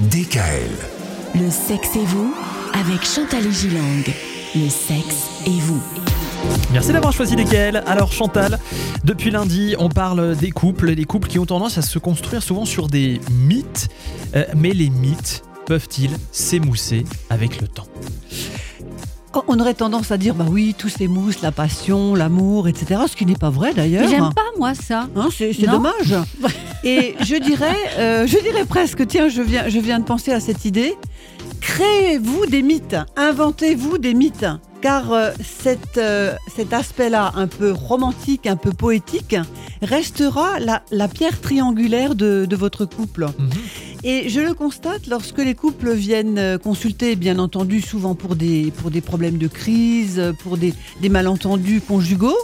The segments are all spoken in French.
DKL. Le sexe et vous avec Chantal et Gilang. Le sexe et vous. Merci d'avoir choisi DKL. Alors Chantal, depuis lundi, on parle des couples, des couples qui ont tendance à se construire souvent sur des mythes. Euh, mais les mythes peuvent-ils s'émousser avec le temps? On aurait tendance à dire, bah oui, tout s'émousse, la passion, l'amour, etc. Ce qui n'est pas vrai d'ailleurs. J'aime pas moi ça. Hein, c'est dommage. Et je dirais, euh, je dirais presque, tiens, je viens, je viens de penser à cette idée. Créez-vous des mythes, inventez-vous des mythes, car euh, cet, euh, cet aspect-là, un peu romantique, un peu poétique, restera la, la pierre triangulaire de, de votre couple. Et je le constate lorsque les couples viennent euh, consulter, bien entendu, souvent pour des, pour des problèmes de crise, pour des, des malentendus conjugaux,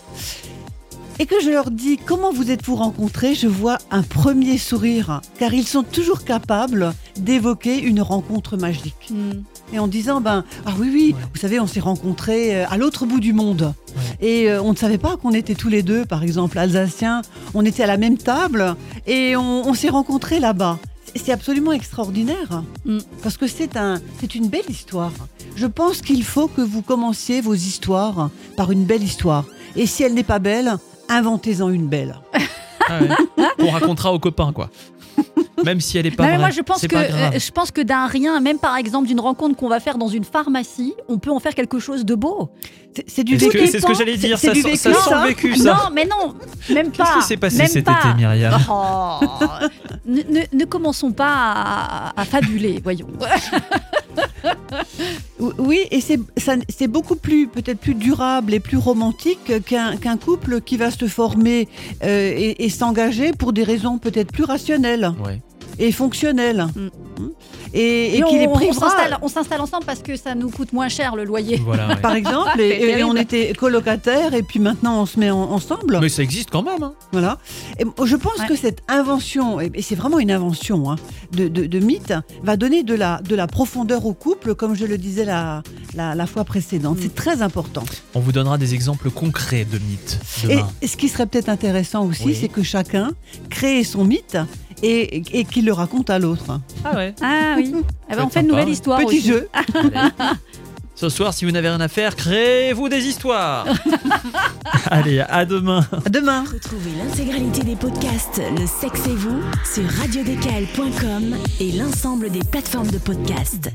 et que je leur dis comment vous êtes-vous rencontrés, je vois un premier sourire, car ils sont toujours capables d'évoquer une rencontre magique. Hmm. Et en disant, ben, ah oui, oui, Ouais. vous savez, on s'est rencontrés euh, à l'autre bout du monde. Et euh, on ne savait pas qu'on était tous les deux, par exemple, alsaciens. On était à la même table et on, on s'est rencontrés là-bas. C'est- C'est absolument extraordinaire. Mm. Parce que c'est un, c'est une belle histoire. Je pense qu'il faut que vous commenciez vos histoires par une belle histoire. Et si elle n'est pas belle, inventez-en une belle. Ah ouais. On racontera aux copains, quoi. Même si elle est pas Non, mais moi je pense que euh, je pense que d'un rien, même par exemple d'une rencontre qu'on va faire dans une pharmacie, on peut en faire quelque chose de beau. C'est, du vécu. C'est ce que j'allais dire, C'est- ça, sent- du ça vécu, sent ça. le vécu, ça. Non, mais non, même pas. Qu'est-ce qui s'est passé même cet pas. été, Myriam Oh. ne, ne- ne commençons pas à, à fabuler, voyons. Oui, et c'est, beaucoup plus, peut-être plus durable et plus romantique qu'un, couple qui va se former euh, et, et s'engager pour des raisons peut-être plus rationnelles Ouais. et fonctionnelles. Mm. Et, et Et qui les on, privera. s'installe, on s'installe ensemble parce que ça nous coûte moins cher le loyer. Voilà, ouais. Par exemple, et, on était colocataires et puis maintenant on se met en- ensemble. Mais ça existe quand même. hein. Voilà. Et je pense Ouais. que cette invention, et c'est vraiment une invention hein, de, de, de mythe, va donner de la, de la profondeur au couple, comme je le disais la, la, la fois précédente. Mm. C'est très important. On vous donnera des exemples concrets de mythes Et, demain. et ce qui serait peut-être intéressant aussi, Oui. c'est que chacun crée son mythe et, et qu'il le raconte à l'autre. Ah ouais. Ah oui. Eh ben, on fait une nouvelle histoire. Petit aussi. jeu. Ce soir, si vous n'avez rien à faire, créez-vous des histoires. Allez, à demain. À demain. Retrouvez l'intégralité des podcasts Le sexe et vous sur radiodécal.com et l'ensemble des plateformes de podcasts.